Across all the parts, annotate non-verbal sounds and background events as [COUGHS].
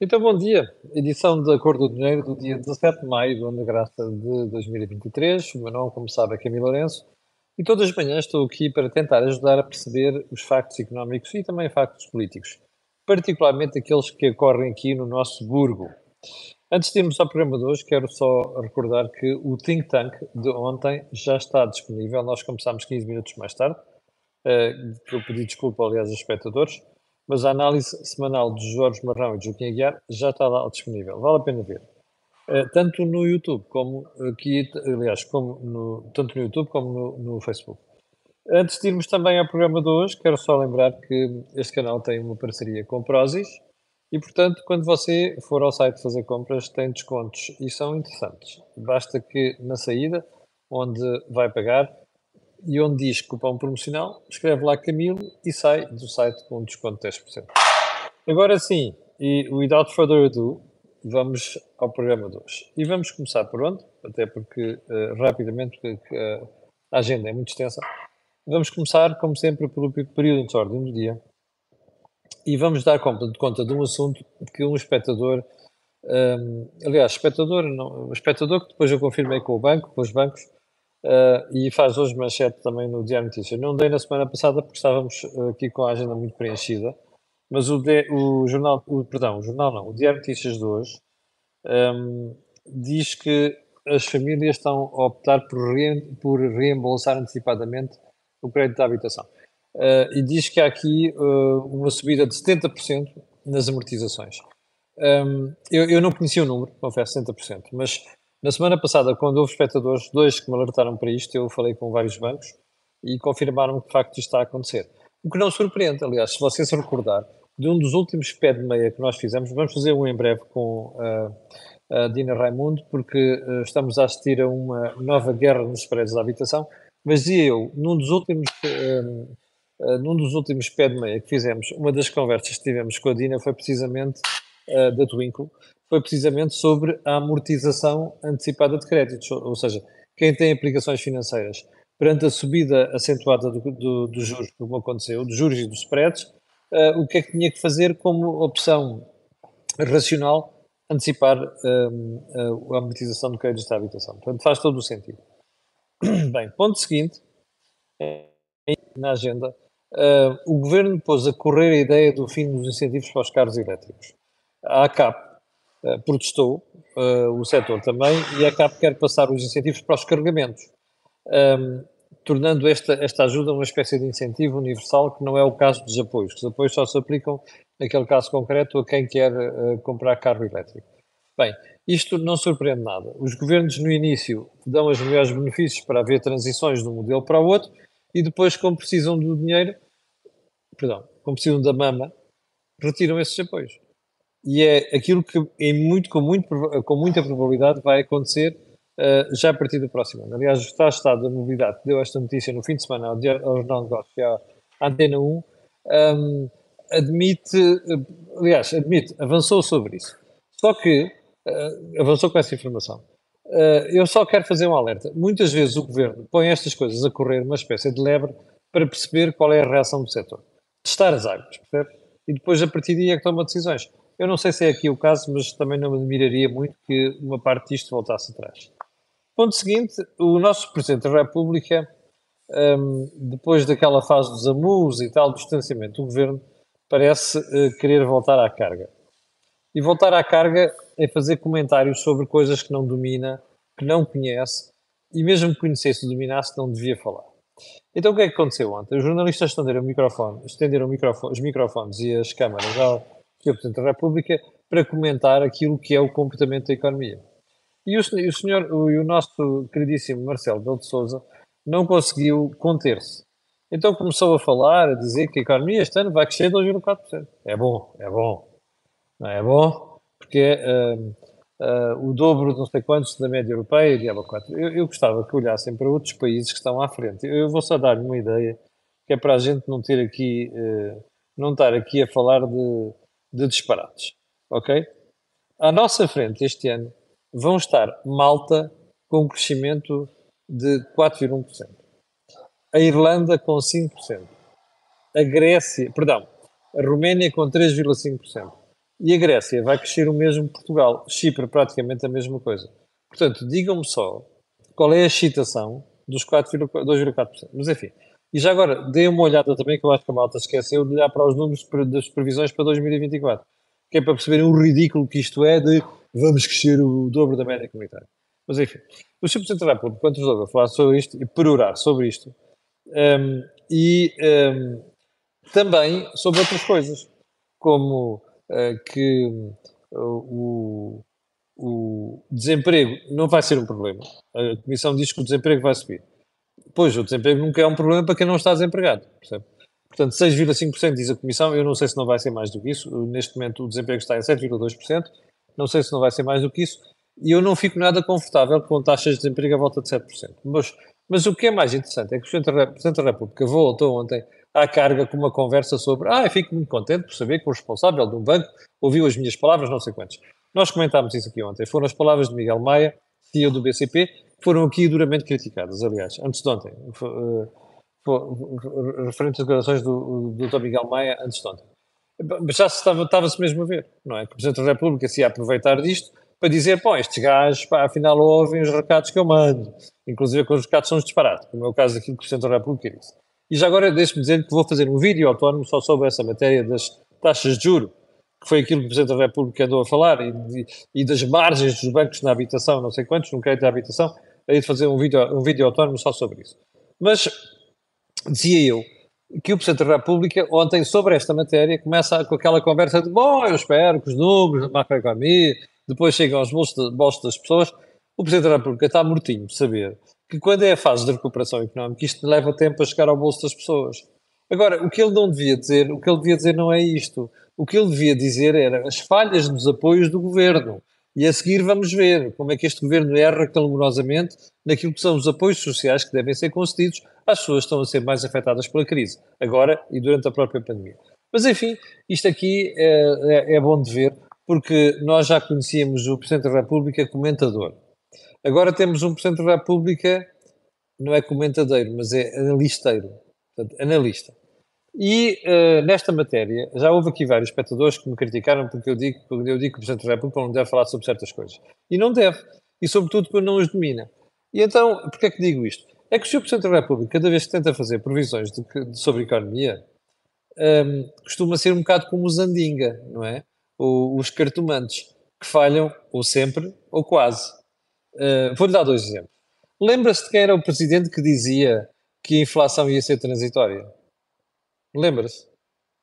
Então, bom dia. Edição da Cor do Dinheiro do dia 17 de maio do ano da graça de 2023. O meu nome, como sabe, é Camilo Lourenço. E todas as manhãs estou aqui para tentar ajudar a perceber os factos económicos e também factos políticos, particularmente aqueles que ocorrem aqui no nosso burgo. Antes de irmos ao programa de hoje, quero só recordar que o Think Tank de ontem já está disponível. Nós começámos 15 minutos mais tarde. Uh, eu pedi desculpa, aliás, aos espectadores mas a análise semanal de Jorge Marrão e de Joaquim Aguiar já está lá disponível. Vale a pena ver. Uh, tanto no YouTube como aqui, aliás, como no, tanto no YouTube como no, no, Facebook. Antes de irmos também ao programa de hoje, quero só lembrar que este canal tem uma parceria com Prozis e, portanto, quando você for ao site fazer compras, tem descontos e são interessantes. Basta que na saída, onde vai pagar, e onde diz cupom promocional, escreve lá Camilo e sai do site com um desconto de 10%. Agora sim, e without further ado, vamos ao programa de hoje. E vamos começar por onde? Até porque, uh, rapidamente, porque uh, a agenda é muito extensa. Vamos começar, como sempre, pelo período de ordem do dia. E vamos dar conta de, conta de um assunto que um espectador, um, aliás, espectador, não, espectador que depois eu confirmei com o banco, com os bancos, Uh, e faz hoje manchete também no Diário Notícias. Não dei na semana passada porque estávamos aqui com a agenda muito preenchida, mas o, de, o jornal, o, perdão, o jornal não, o Diário Notícias de hoje um, diz que as famílias estão a optar por, re, por reembolsar antecipadamente o crédito da habitação. Uh, e diz que há aqui uh, uma subida de 70% nas amortizações. Um, eu, eu, não conhecia o número, confesso, 70%, mas na semana passada, quando houve espectadores, dois que me alertaram para isto, eu falei com vários bancos e confirmaram que de facto isto está a acontecer. O que não surpreende, aliás, se você se recordar, de um dos últimos pé de meia que nós fizemos, vamos fazer um em breve com uh, a Dina Raimundo, porque uh, estamos a assistir a uma nova guerra nos prédios da habitação, mas eu, num dos últimos, uh, num dos últimos pé de meia que fizemos, uma das conversas que tivemos com a Dina foi precisamente da Twinkle, foi precisamente sobre a amortização antecipada de créditos, ou seja, quem tem aplicações financeiras perante a subida acentuada dos do, do juros, como aconteceu, dos juros e dos spreads, uh, o que é que tinha que fazer como opção racional antecipar uh, a amortização de créditos da habitação. Portanto, faz todo o sentido. [CLEARS THROAT] Bem, ponto seguinte, na agenda, uh, o Governo pôs a correr a ideia do fim dos incentivos para os carros elétricos. A ACAP eh, protestou, uh, o setor também, e a CAP quer passar os incentivos para os carregamentos, um, ehm, tornando esta, esta ajuda uma espécie de incentivo universal, que não é o caso dos apoios. Os apoios só se aplicam, naquele caso concreto, a quem quer uh, comprar carro elétrico. Bem, isto não surpreende nada. Os governos, no início, dão os melhores benefícios para haver transições de um modelo para o outro, e depois, como precisam do dinheiro, perdão, como precisam da mama, retiram esses apoios e é aquilo que em muito, com, muito, com muita probabilidade vai acontecer uh, já a partir do próximo ano. Aliás, o Estado da Mobilidade, deu esta notícia no fim de semana ao, Jornal de Negócios à Antena 1, um, admite, uh, aliás, admite, avançou sobre isso. Só que, uh, avançou com essa informação. eu só quero fazer um alerta. Muitas vezes o Governo põe estas coisas a correr uma espécie de lebre para perceber qual é a reação do setor. Testar as águas, percebe? E depois, a partir daí, é que toma decisões. Eu não sei se é aqui o caso, mas também não me admiraria muito que uma parte disto voltasse atrás. Ponto seguinte, o nosso Presidente da República, um, depois daquela fase dos amus e tal, do distanciamento do Governo, parece uh, querer voltar à carga. E voltar à carga é fazer comentários sobre coisas que não domina, que não conhece, e mesmo que conhecesse e dominasse, não devia falar. Então o que é que aconteceu ontem? Os jornalistas estenderam, o microfone, estenderam o microfone, os microfones e as câmaras ao Presidente da República para comentar aquilo que é o comportamento da economia. E o, e o senhor, o, o nosso queridíssimo Marcelo Belo de Souza não conseguiu conter-se. Então começou a falar, a dizer que a economia este ano vai crescer 2,4%. É bom, é bom. Não é bom, porque é uh, uh, o dobro de não sei quantos da média europeia de 4. Eu, eu gostava que olhassem para outros países que estão à frente. Eu vou só dar-lhe uma ideia, que é para a gente não ter aqui, uh, não estar aqui a falar de de disparates, ok? À nossa frente este ano vão estar Malta com um crescimento de 4,1%, a Irlanda com 5%, a Grécia, perdão, a Roménia com 3,5%, E a Grécia vai crescer o mesmo Portugal. Chipre praticamente a mesma coisa. Portanto, digam-me só qual é a excitação dos 2,4%. Mas enfim. E já agora, deem uma olhada também, que eu acho que a malta esqueceu de olhar para os números das previsões para 2024. Que é para perceberem o ridículo que isto é de vamos crescer o dobro da média comunitária. Mas enfim, o. Presidente da República, quando resolveu falar sobre isto e perorar sobre isto, um, e um, também sobre outras coisas, como uh, que uh, o, o desemprego não vai ser um problema. A Comissão diz que o desemprego vai subir. Pois, o desemprego nunca é um problema para quem não está desempregado, percebe? Portanto, 6,5% diz a Comissão, eu não sei se não vai ser mais do que isso, neste momento o desemprego está em 7,2%, não sei se não vai ser mais do que isso, e eu não fico nada confortável com taxas de desemprego à volta de 7%. Mas, mas o que é mais interessante é que o Presidente da República voltou ontem à carga com uma conversa sobre ah, eu fico muito contente por saber que o responsável de um banco ouviu as minhas palavras, não sei quantos. Nós comentámos isso aqui ontem. Foram as palavras de Miguel Maia, CEO do BCP, foram aqui duramente criticadas, aliás, antes de ontem. referentes às declarações do, do Dr. Miguel Maia antes de ontem. Mas já estava-se estava mesmo a ver, não é? Que o Presidente da República se ia aproveitar disto para dizer, pô, estes gajos, pá, afinal ouvem os recados que eu mando, inclusive que os recados são disparados, como é o caso daquilo que o Presidente da República disse. E já agora deixe-me dizer que vou fazer um vídeo autónomo só sobre essa matéria das taxas de juro, que foi aquilo que o Presidente da República andou a falar, e, e das margens dos bancos na habitação, não sei quantos, no crédito da habitação, aí de fazer um vídeo, um vídeo autónomo só sobre isso. Mas, dizia eu, que o Presidente da República, ontem, sobre esta matéria, começa com aquela conversa de, bom, eu espero que os números da macroeconomia depois chegam aos bolsos, bolsos das pessoas. O Presidente da República está mortinho de saber que quando é a fase de recuperação económica, isto leva tempo a chegar ao bolso das pessoas. Agora, o que ele não devia dizer, o que ele devia dizer não é isto. O que ele devia dizer era as falhas nos apoios do governo. E a seguir vamos ver como é que este governo erra calumosamente naquilo que são os apoios sociais que devem ser concedidos às pessoas que estão a ser mais afetadas pela crise, agora e durante a própria pandemia. Mas enfim, isto aqui é, é, é bom de ver, porque nós já conhecíamos o Presidente da República comentador. Agora temos um Presidente da República, não é comentadeiro, mas é analisteiro, portanto, analista. E uh, nesta matéria, já houve aqui vários espectadores que me criticaram porque eu digo, eu digo que o Presidente da República não deve falar sobre certas coisas. E não deve. E sobretudo porque não os domina. E então, porquê é que digo isto? É que o Sr. Presidente da República, cada vez que tenta fazer previsões de, de, sobre economia, um, ehm, costuma ser um bocado como o Zandinga, não é? Ou os cartomantes, que falham ou sempre ou quase. Uh, Vou-lhe dar dois exemplos. Lembra-se de quem era o presidente que dizia que a inflação ia ser transitória? Lembra-se?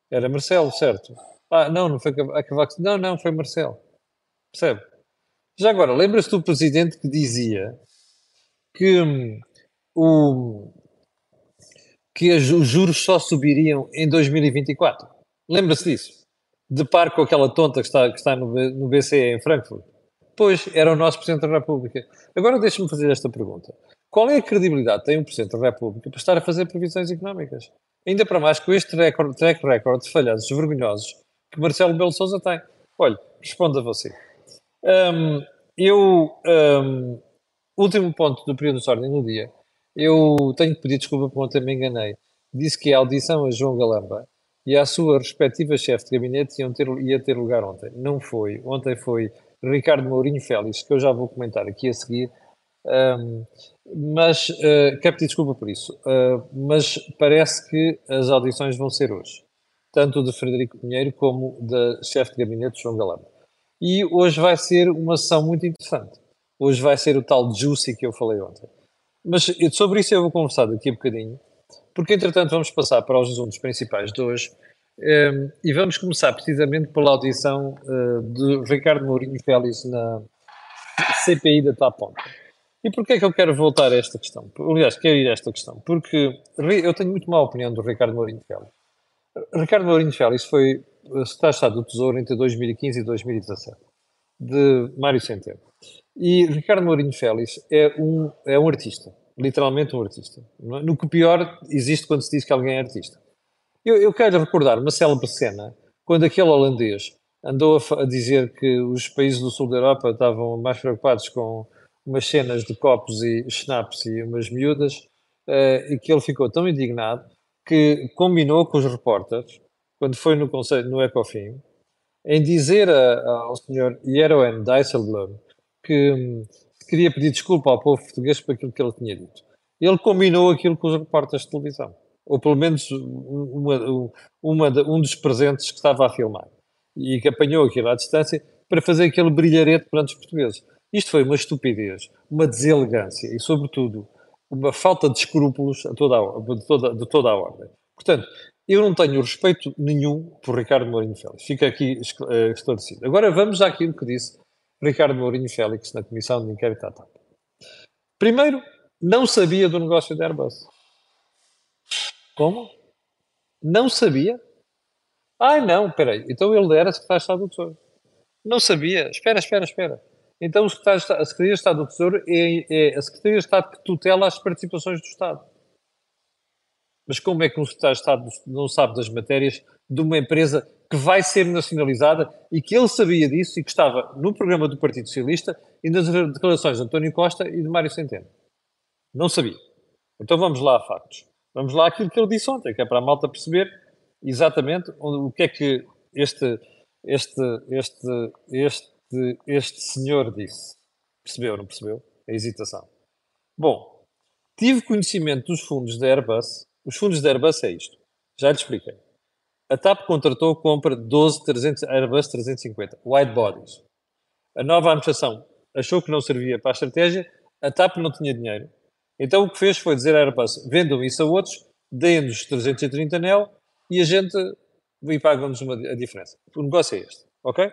Era Marcelo, certo? Ah, não, não foi a Cavaco. Não, não, foi Marcelo. Percebe? Já agora, lembra-se do presidente que dizia que hum, o, que os juros só subiriam em 2024? Lembra-se disso? De par com aquela tonta que está, que está no, no BCE em Frankfurt? Pois, era o nosso Presidente da República. Agora deixe-me fazer esta pergunta. Qual é a credibilidade que tem um Presidente da República para estar a fazer previsões económicas? Ainda para mais com este track record de falhanços vergonhosos que Marcelo Belo Souza tem. Olha, responda a você. Um, eu, um, último ponto do período de ordem do dia, eu tenho que pedir desculpa por ontem me enganei. Disse que a audição a João Galamba e à sua respectiva chefe de gabinete iam ter, ia ter lugar ontem. Não foi. Ontem foi Ricardo Mourinho Félix, que eu já vou comentar aqui a seguir. Um, mas uh, quero pedir desculpa por isso. Uh, mas parece que as audições vão ser hoje, tanto de Frederico Pinheiro como da chefe de gabinete João Galamba. E hoje vai ser uma sessão muito interessante. Hoje vai ser o tal Juicy que eu falei ontem. Mas sobre isso eu vou conversar daqui a bocadinho, porque entretanto vamos passar para os assuntos principais de hoje um, e vamos começar precisamente pela audição uh, de Ricardo Mourinho Félix na CPI da Taponta. E porquê é que eu quero voltar a esta questão? Aliás, quero ir a esta questão. Porque eu tenho muito má opinião do Ricardo Mourinho Félix. Ricardo Mourinho Félix foi secretário de Estado do Tesouro entre 2015 e 2017, de Mário Centeno. E Ricardo Mourinho Félix é um, é um artista, literalmente um artista. É? No que pior existe quando se diz que alguém é artista. Eu, eu quero recordar uma célebre cena, quando aquele holandês andou a, a dizer que os países do sul da Europa estavam mais preocupados com umas cenas de copos e schnapps e umas miúdas, uh, e que ele ficou tão indignado que combinou com os repórteres, quando foi no, conselho, no Ecofin, em dizer a, ao senhor Jeroen Dijsselbloem que hum, queria pedir desculpa ao povo português por aquilo que ele tinha dito. Ele combinou aquilo com os repórteres de televisão, ou pelo menos uma, uma, um dos presentes que estava a filmar, e que apanhou aquilo à distância para fazer aquele brilharete perante os portugueses. Isto foi uma estupidez, uma deselegância e, sobretudo, uma falta de escrúpulos a toda a, de, toda, de toda a ordem. Portanto, eu não tenho respeito nenhum por Ricardo Mourinho Félix. Fica aqui eh, esclarecido. Agora vamos àquilo que disse Ricardo Mourinho Félix na Comissão de Inquérito à TAP. Primeiro, não sabia do negócio da Airbus. Como? Não sabia? Ai, não, peraí. Então ele era secretário de Estado do Tesouro. Não sabia. Espera, espera, espera. Então o secretário a Secretaria de Estado do Tesouro é, é a Secretaria de Estado que tutela as participações do Estado. Mas como é que um secretário de Estado não sabe das matérias de uma empresa que vai ser nacionalizada e que ele sabia disso e que estava no programa do Partido Socialista e nas declarações de António Costa e de Mário Centeno? Não sabia. Então vamos lá a factos. Vamos lá aquilo que ele disse ontem, que é para a malta perceber exatamente o que é que este, este, este, este, este senhor disse. Percebeu não percebeu? A hesitação. Bom, tive conhecimento dos fundos da Airbus os fundos da Airbus é isto. Já lhe expliquei. A TAP contratou a compra de 12 300, Airbus 350 wide bodies. A nova administração achou que não servia para a estratégia, a TAP não tinha dinheiro. Então o que fez foi dizer à Airbus: vendam isso a outros, deem-nos 330 NEL e a gente e pagam-nos a diferença. O negócio é este, ok?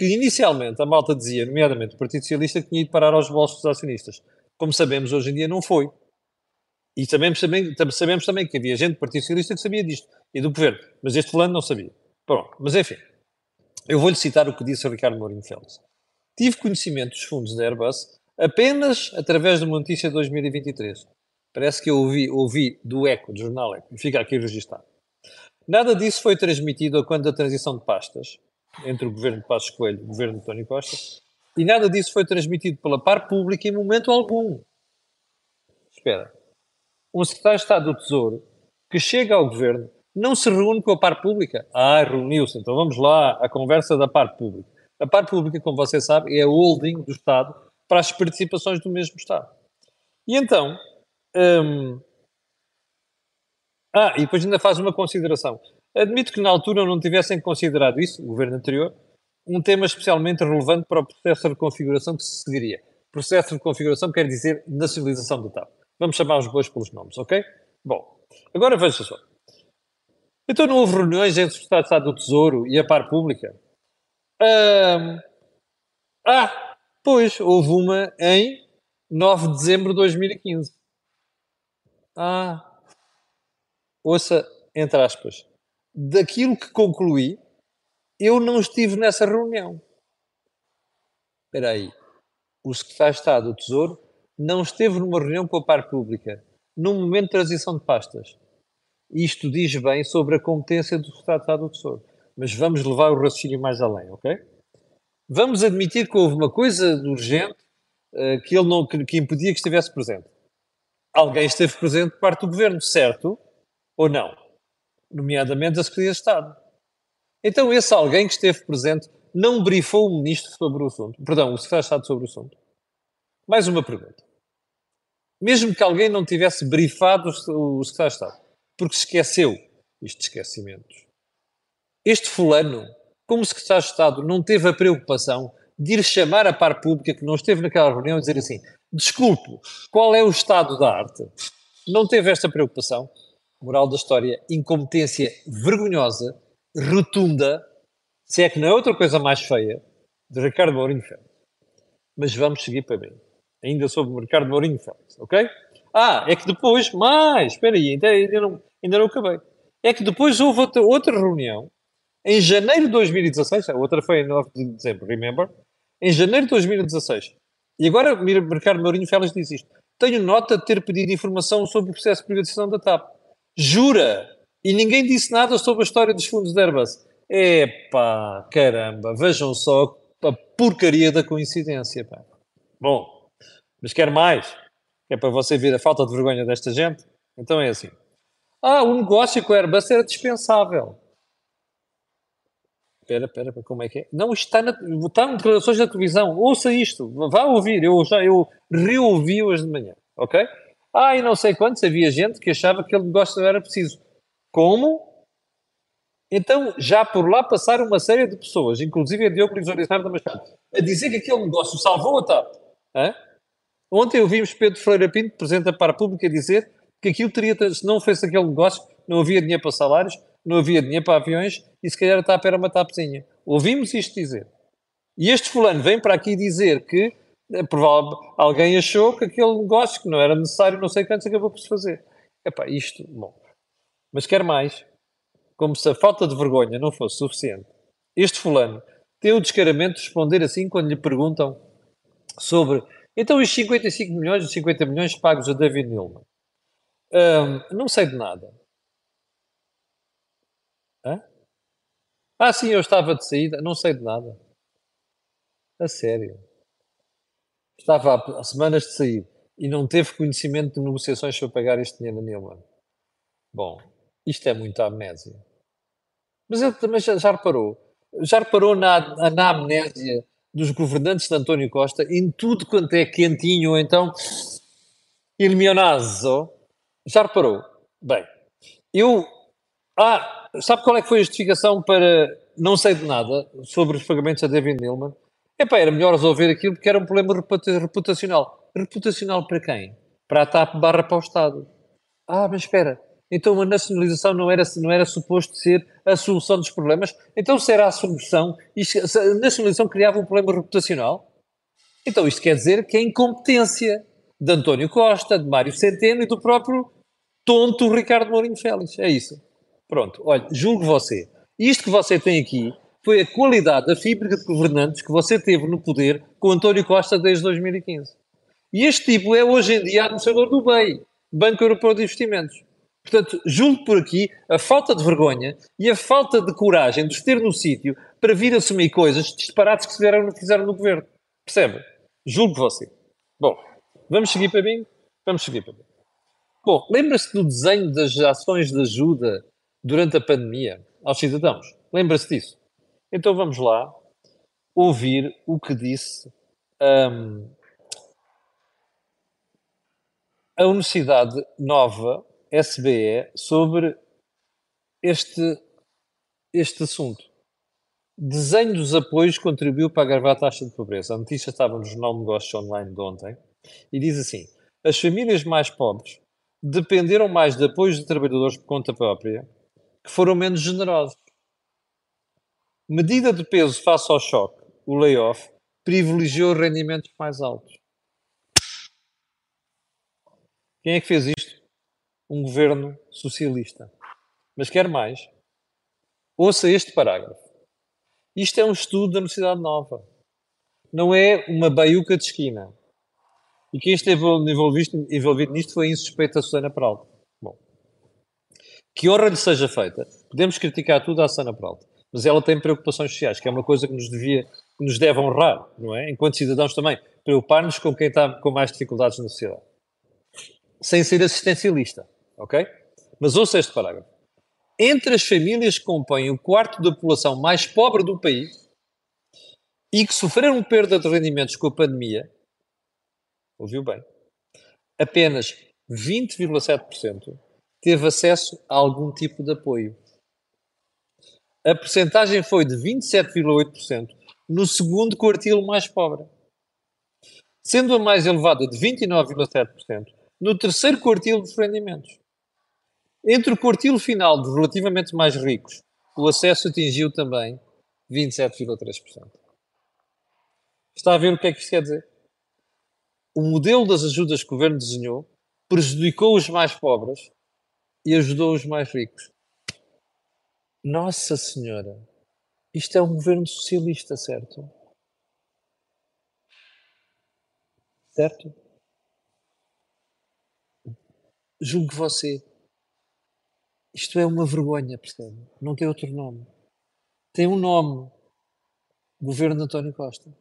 Que inicialmente a malta dizia, nomeadamente o Partido Socialista, que tinha ido parar aos bolsos dos acionistas. Como sabemos, hoje em dia não foi. E sabemos também, sabemos também que havia gente do Partido Socialista que sabia disto, e do governo, mas este fulano não sabia. Pronto, mas enfim, eu vou-lhe citar o que disse o Ricardo Mourinho Félix. Tive conhecimento dos fundos da Airbus apenas através de uma notícia de 2023. Parece que eu ouvi, ouvi do Eco, do jornal Eco, fica aqui registado. Nada disso foi transmitido quando da transição de pastas entre o governo de Passos Coelho e o governo de António Costa, e nada disso foi transmitido pela par pública em momento algum. Espera, um secretário de Estado do Tesouro que chega ao governo não se reúne com a parte pública. Ah, reuniu-se. Então vamos lá à conversa da parte pública. A parte pública, como você sabe, é a holding do Estado para as participações do mesmo Estado. E então. Hum, ah, e depois ainda faz uma consideração. Admito que na altura não tivessem considerado isso, o governo anterior, um tema especialmente relevante para o processo de configuração que se seguiria. Processo de configuração quer dizer nacionalização do TAP. Vamos chamar os bois pelos nomes, ok? Bom, agora veja só. Então não houve reuniões entre o Estado Estado do Tesouro e a par pública? Um, ah, pois, houve uma em 9 de dezembro de 2015. Ah, ouça, entre aspas, daquilo que concluí, eu não estive nessa reunião. Espera aí, o secretário de Estado do Tesouro não esteve numa reunião com a par pública, num momento de transição de pastas. Isto diz bem sobre a competência do Estado de Estado do Tesouro. Mas vamos levar o raciocínio mais além, ok? Vamos admitir que houve uma coisa urgente uh, que ele não, que, que impedia que estivesse presente. Alguém esteve presente por parte do governo, certo? Ou não? Nomeadamente a Secretaria de Estado. Então, esse alguém que esteve presente não brifou o ministro sobre o assunto. Perdão, o secretário de Estado sobre o assunto. Mais uma pergunta mesmo que alguém não tivesse brifado o secretário de Estado, porque esqueceu estes esquecimentos. Este fulano, como secretário de Estado, não teve a preocupação de ir chamar a par pública que não esteve naquela reunião e dizer assim: desculpe, qual é o estado da arte? Não teve esta preocupação. Moral da história, incompetência vergonhosa, rotunda, se é que não é outra coisa mais feia, de Ricardo Mourinho Ferro. Mas vamos seguir para bem ainda sobre o Ricardo Mourinho Félix, ok? Ah, é que depois, mais, espera aí, ainda, ainda, não, ainda não acabei. É que depois houve outra, outra reunião, em janeiro de 2016, a outra foi em 9 de dezembro, remember? Em janeiro de 2016. E agora Ricardo Mourinho Félix diz isto. Tenho nota de ter pedido informação sobre o processo de privatização da TAP. Jura! E ninguém disse nada sobre a história dos fundos de Airbus. Epá, caramba, vejam só a porcaria da coincidência, pá. Bom, mas quer mais, é para você ver a falta de vergonha desta gente. Então é assim. Ah, o negócio com a Airbus era dispensável. espera, espera, como é que é? Não, está, na, está em declarações da televisão. Ouça isto, vá ouvir. Eu já eu reouvi hoje de manhã, ok? Ah, e não sei quantos, havia gente que achava que aquele negócio não era preciso. Como? Então, já por lá passaram uma série de pessoas, inclusive a Diogo Oriçar da Machado, a dizer que aquele negócio salvou a TAP. Hã? Ontem ouvimos Pedro Freire Pinto, Presidente da República, dizer que aquilo teria, se não fosse aquele negócio, não havia dinheiro para salários, não havia dinheiro para aviões e se calhar a TAP era uma TAPzinha. Ouvimos isto dizer. E este fulano vem para aqui dizer que é provável, alguém achou que aquele negócio que não era necessário, não sei quantos, acabou por se fazer. Epá, isto, bom. Mas quer mais, como se a falta de vergonha não fosse suficiente, este fulano tem o descaramento de responder assim quando lhe perguntam sobre então os 55 milhões, os 50 milhões pagos a David Nilman. Um, não sei de nada. Hã? Ah, sim, eu estava de saída, não sei de nada. A sério. Estava há semanas de sair e não teve conhecimento de negociações para pagar este dinheiro a Nilman. Bom, isto é muita amnésia. Mas ele também já, já reparou? Já reparou na, na amnésia dos governantes de António Costa em tudo quanto é quentinho ou então il? Já reparou? Bem, eu... Ah, sabe qual é que foi a justificação para não sei de nada sobre os pagamentos a David Nilman? Epá, era melhor resolver aquilo porque era um problema reputacional. Reputacional para quem? Para a TAP barra para o Estado. Ah, mas espera, então a nacionalização não era, não era suposto ser a solução dos problemas? Então será a solução? A nacionalização criava um problema reputacional? Então isto quer dizer que é incompetência de António Costa, de Mário Centeno e do próprio tonto Ricardo Mourinho Félix. É isso. Pronto, olha, julgo você. Isto que você tem aqui foi a qualidade da fibra de governantes que você teve no poder com António Costa desde 2015. E este tipo é hoje em dia administrador do BEI, Banco Europeu de Investimentos. Portanto, julgo por aqui a falta de vergonha e a falta de coragem de ter no sítio para vir assumir coisas disparates que fizeram, fizeram no governo. Percebe? Julgo você. Bom, vamos seguir para mim? Vamos seguir para mim. Bom, lembra-se do desenho das ações de ajuda durante a pandemia aos cidadãos? Lembra-se disso? Então vamos lá ouvir o que disse um, a Universidade Nova, SBE, sobre este, este assunto. Desenho dos apoios contribuiu para agravar a taxa de pobreza. A notícia estava no Jornal Negócios Online de ontem e diz assim: as famílias mais pobres dependeram mais de apoios de trabalhadores por conta própria que foram menos generosos. Medida de peso face ao choque, o layoff, privilegiou rendimentos mais altos. Quem é que fez isto? Um governo socialista. Mas quer mais? Ouça este parágrafo. Isto é um estudo da Universidade Nova. Não é uma baiuca de esquina. E quem esteve envolvido, envolvido nisto foi a insuspeita Susana Peralta. Bom, que honra lhe seja feita. Podemos criticar tudo à Susana Peralta mas ela tem preocupações sociais, que é uma coisa que nos, devia, que nos deve honrar, não é? Enquanto cidadãos também, preocupar-nos com quem está com mais dificuldades na sociedade. Sem ser assistencialista, ok? Mas ouça este parágrafo. Entre as famílias que compõem o quarto da população mais pobre do país e que sofreram perda de rendimentos com a pandemia, ouviu bem, apenas 20,7% teve acesso a algum tipo de apoio a percentagem foi de 27,8% no segundo quartil mais pobre, sendo a mais elevada de 29,7% no terceiro quartil dos rendimentos. Entre o quartil final de relativamente mais ricos, o acesso atingiu também 27,3%. Está a ver o que é que isto quer dizer? O modelo das ajudas que o governo desenhou prejudicou os mais pobres e ajudou os mais ricos. Nossa Senhora! Isto é um governo socialista, certo? Certo? Julgo você. Isto é uma vergonha, percebe? Não tem outro nome. Tem um nome. Governo de António Costa.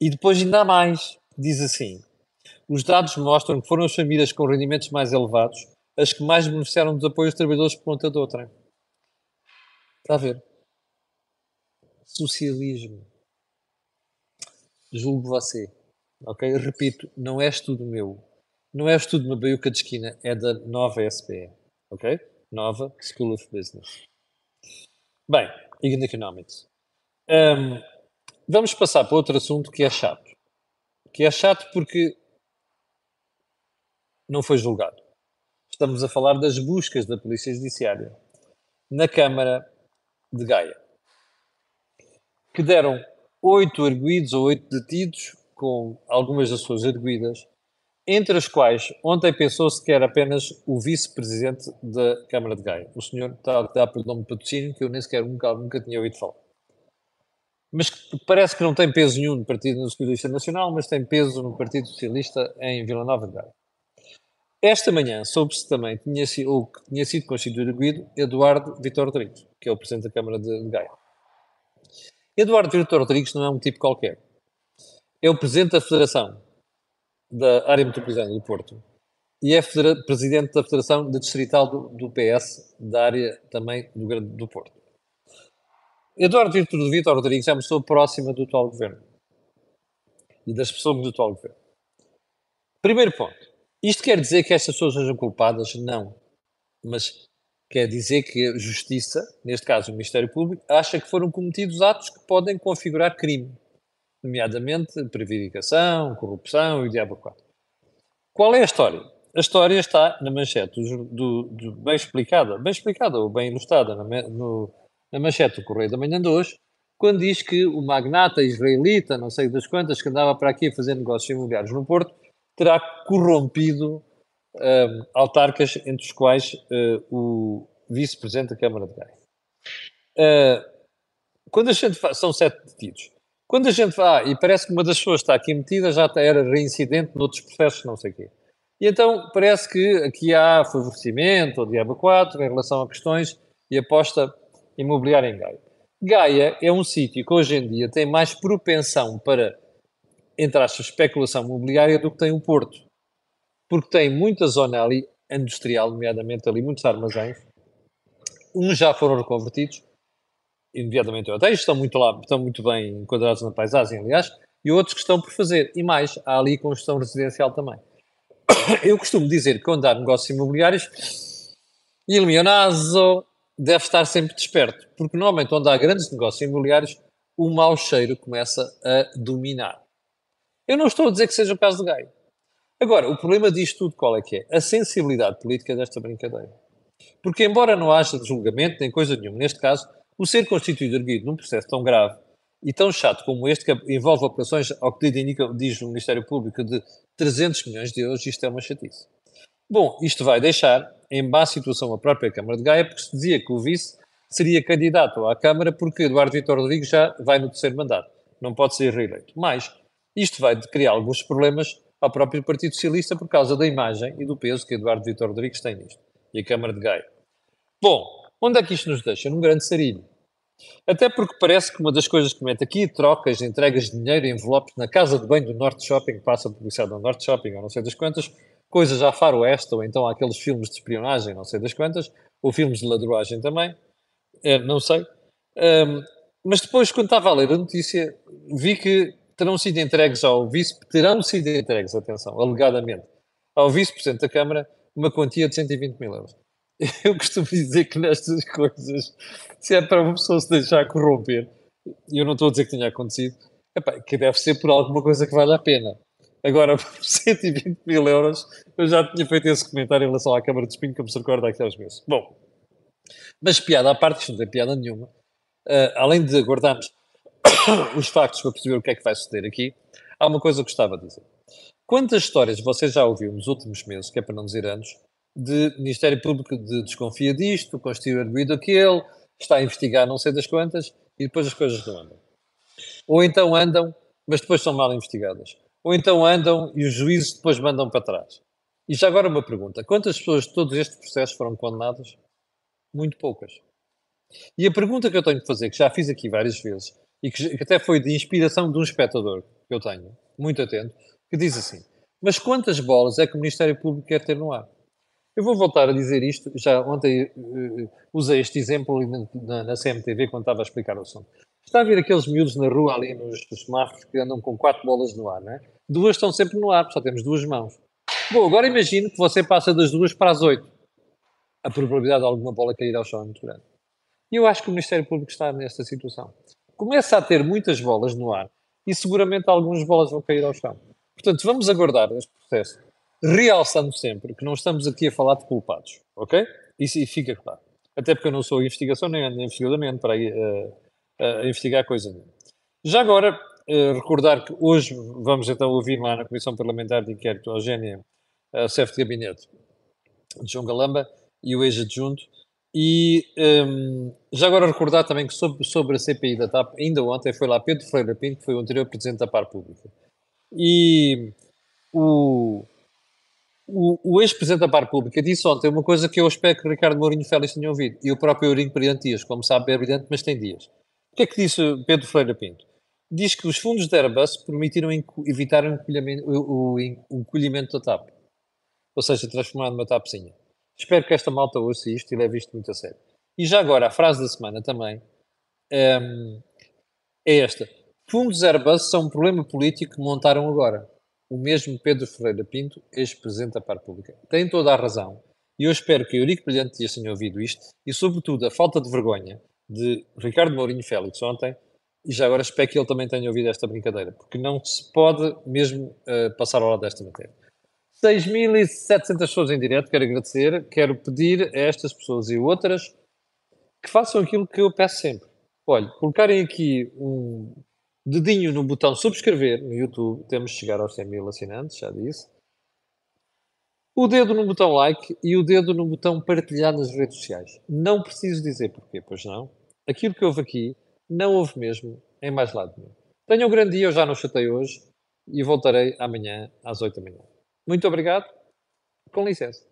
E depois ainda há mais. Diz assim. Os dados mostram que foram as famílias com rendimentos mais elevados as que mais beneficiaram dos apoios dos trabalhadores por conta de outra. Está a ver? socialismo. Julgo você. Ok? Repito, não é estudo meu. Não é estudo de uma baiuca de esquina, é da nova SPE. Ok? Nova School of Business. Bem, in Economics. Um, vamos passar para outro assunto que é chato. Que é chato porque não foi julgado. Estamos a falar das buscas da Polícia Judiciária na Câmara de Gaia, que deram oito arguídos ou oito detidos, com algumas das suas arguídas, entre as quais ontem pensou-se que era apenas o vice-presidente da Câmara de Gaia, o senhor está a dar pelo nome patrocínio, que eu nem sequer nunca, nunca tinha ouvido falar. Mas parece que não tem peso nenhum no Partido Socialista Nacional, mas tem peso no Partido Socialista em Vila Nova de Gaia. Esta manhã soube-se também que tinha, sido, que tinha sido constituído Eduardo Vitor Rodrigues, que é o Presidente da Câmara de, Gaia. Eduardo Vitor Rodrigues não é um tipo qualquer. É o Presidente da Federação da Área Metropolitana do Porto e é Presidente da Federação da Distrital do, do, PS, da área também do, do Porto. Eduardo Vitor Rodrigues é uma pessoa próxima do atual governo e das pessoas do atual governo. Primeiro ponto. Isto quer dizer que estas pessoas sejam culpadas? Não. Mas quer dizer que a Justiça, neste caso o Ministério Público, acha que foram cometidos atos que podem configurar crime, nomeadamente prevaricação, corrupção e o diabo 4. Qual é a história? A história está na manchete, do, do, do bem explicada, bem explicada ou bem ilustrada na, no, na manchete do Correio da Manhã de hoje, quando diz que o magnata israelita, não sei das quantas, que andava para aqui a fazer negócios imobiliários no Porto, terá corrompido um, autarcas, entre os quais uh, o vice-presidente da Câmara de Gaia. Uh, quando a gente faz, são sete detidos. Quando a gente vai, e parece que uma das pessoas está aqui metida já era reincidente noutros processos, não sei o quê. E então parece que aqui há favorecimento, ou diabo 4, em relação a questões e aposta imobiliária em Gaia. Gaia é um sítio que hoje em dia tem mais propensão para entre aspas, especulação imobiliária do que tem o Porto. Porque tem muita zona ali industrial, nomeadamente ali muitos armazéns. Uns já foram reconvertidos, imediatamente hotéis, estão muito lá, estão muito bem enquadrados na paisagem, aliás, e outros que estão por fazer. E mais, há ali construção residencial também. [COUGHS] Eu costumo dizer que quando há negócios imobiliários, il deve estar sempre desperto, porque normalmente onde há grandes negócios imobiliários, o mau cheiro começa a dominar. Eu não estou a dizer que seja o caso de Gaia. Agora, o problema disto tudo qual é que é? A sensibilidade política desta brincadeira. Porque, embora não haja julgamento nem coisa nenhuma, neste caso, o ser constituído erguido num processo tão grave e tão chato como este, que envolve operações, ao que diz o Ministério Público, de 300 milhões de euros, isto é uma chatice. Bom, isto vai deixar em má situação a própria Câmara de Gaia, porque se dizia que o vice seria candidato à Câmara porque Eduardo Vitor Rodrigues já vai no terceiro mandato, não pode ser reeleito. Mas isto vai criar alguns problemas ao próprio Partido Socialista por causa da imagem e do peso que Eduardo Vitor Rodrigues tem nisto. E a Câmara de Gaia. Bom, onde é que isto nos deixa? Num grande sarilho. Até porque parece que uma das coisas que mete aqui, trocas, entregas de dinheiro, envelopes na casa de banho do Norte Shopping, passa a publicidade do Norte Shopping, ou não sei das quantas, coisas à faroeste, ou então aqueles filmes de espionagem, não sei das quantas, ou filmes de ladroagem também, é, não sei. Um, mas depois, quando estava a ler a notícia, vi que terão sido entregues ao vice, terão sido entregues, atenção, alegadamente, ao vice-presidente da Câmara uma quantia de 120 mil euros. [LAUGHS] Eu costumo dizer que nestas coisas, se é para uma pessoa se deixar corromper, e eu não estou a dizer que tenha acontecido, epá, que deve ser por alguma coisa que vale a pena. Agora, [LAUGHS] por 120 mil euros, eu já tinha feito esse comentário em relação à Câmara de Espinho, que me se recorda aqui aos meses. Bom, mas piada à parte, isto não tem piada nenhuma. Uh, além de aguardarmos [COUGHS] os factos para perceber o que é que vai suceder aqui, há uma coisa que gostava de dizer. Quantas histórias você já ouviu nos últimos meses, que é para não dizer anos, de Ministério Público de desconfia disto, constitui arguído aquele, está a investigar não sei das quantas, e depois as coisas não andam. Ou então andam, mas depois são mal investigadas. Ou então andam e os juízes depois mandam para trás. E já agora uma pergunta: quantas pessoas de todos estes processos foram condenadas? Muito poucas. E a pergunta que eu tenho que fazer, que já fiz aqui várias vezes, e que, que até foi de inspiração de um espectador que eu tenho, muito atento, que diz assim: Mas quantas bolas é que o Ministério Público quer ter no ar? Eu vou voltar a dizer isto, já ontem uh, usei este exemplo na, na, CMTV quando estava a explicar o assunto. Está a ver aqueles miúdos na rua ali nos, nos semáforos que andam com quatro bolas no ar, não é? Duas estão sempre no ar, só temos duas mãos. Bom, agora imagine que você passa das duas para as oito. A probabilidade de alguma bola cair ao chão é muito grande. E eu acho que o Ministério Público está nesta situação. Começa a ter muitas bolas no ar e seguramente algumas bolas vão cair ao chão. Portanto, vamos aguardar este processo, realçando sempre que não estamos aqui a falar de culpados, ok? Isso fica claro. Até porque eu não sou investigação nem, investigador, nem para aí uh, uh, investigar coisa nenhuma. Já agora, uh, recordar que hoje vamos então ouvir lá na Comissão Parlamentar de Inquérito ao GNM, a chefe de gabinete de João Galamba e o ex-adjunto, e um, já agora recordar também que sobre, sobre a CPI da TAP, ainda ontem foi lá Pedro Ferreira Pinto, que foi o anterior Presidente da Par Pública. E o, o, o ex-Presidente da Par Pública disse ontem uma coisa que eu espero que Ricardo Mourinho Félix tenha ouvido. E o próprio Eurinho Brilhante Dias, como sabe, é brilhante, mas tem dias. O que é que disse Pedro Ferreira Pinto? Diz que os fundos da Airbus permitiram evitar o encolhimento, o, o encolhimento da TAP. Ou seja, transformar numa TAPzinha. Espero que esta malta ouça isto e leve isto muito a sério. E já agora, a frase da semana também um, é esta. Fundos Airbus são um problema político que montaram agora. O mesmo Pedro Ferreira Pinto, ex-presidente da República. Tem toda a razão. E eu espero que Eurico Brilhante tenha ouvido isto e, sobretudo, a falta de vergonha de Ricardo Mourinho Félix ontem. E já agora espero que ele também tenha ouvido esta brincadeira, porque não se pode mesmo uh, passar ao lado desta matéria. 6.700 pessoas em direto, quero agradecer. Quero pedir a estas pessoas e outras que façam aquilo que eu peço sempre. Olha, colocarem aqui um dedinho no botão subscrever no YouTube. Temos de chegar aos 100 mil assinantes, já disse. O dedo no botão like e o dedo no botão partilhar nas redes sociais. Não preciso dizer porquê, pois não. Aquilo que houve aqui não houve mesmo em mais lado nenhum. Tenham um grande dia, eu já não chatei hoje e voltarei amanhã às 8 da manhã. Muito obrigado. Com licença.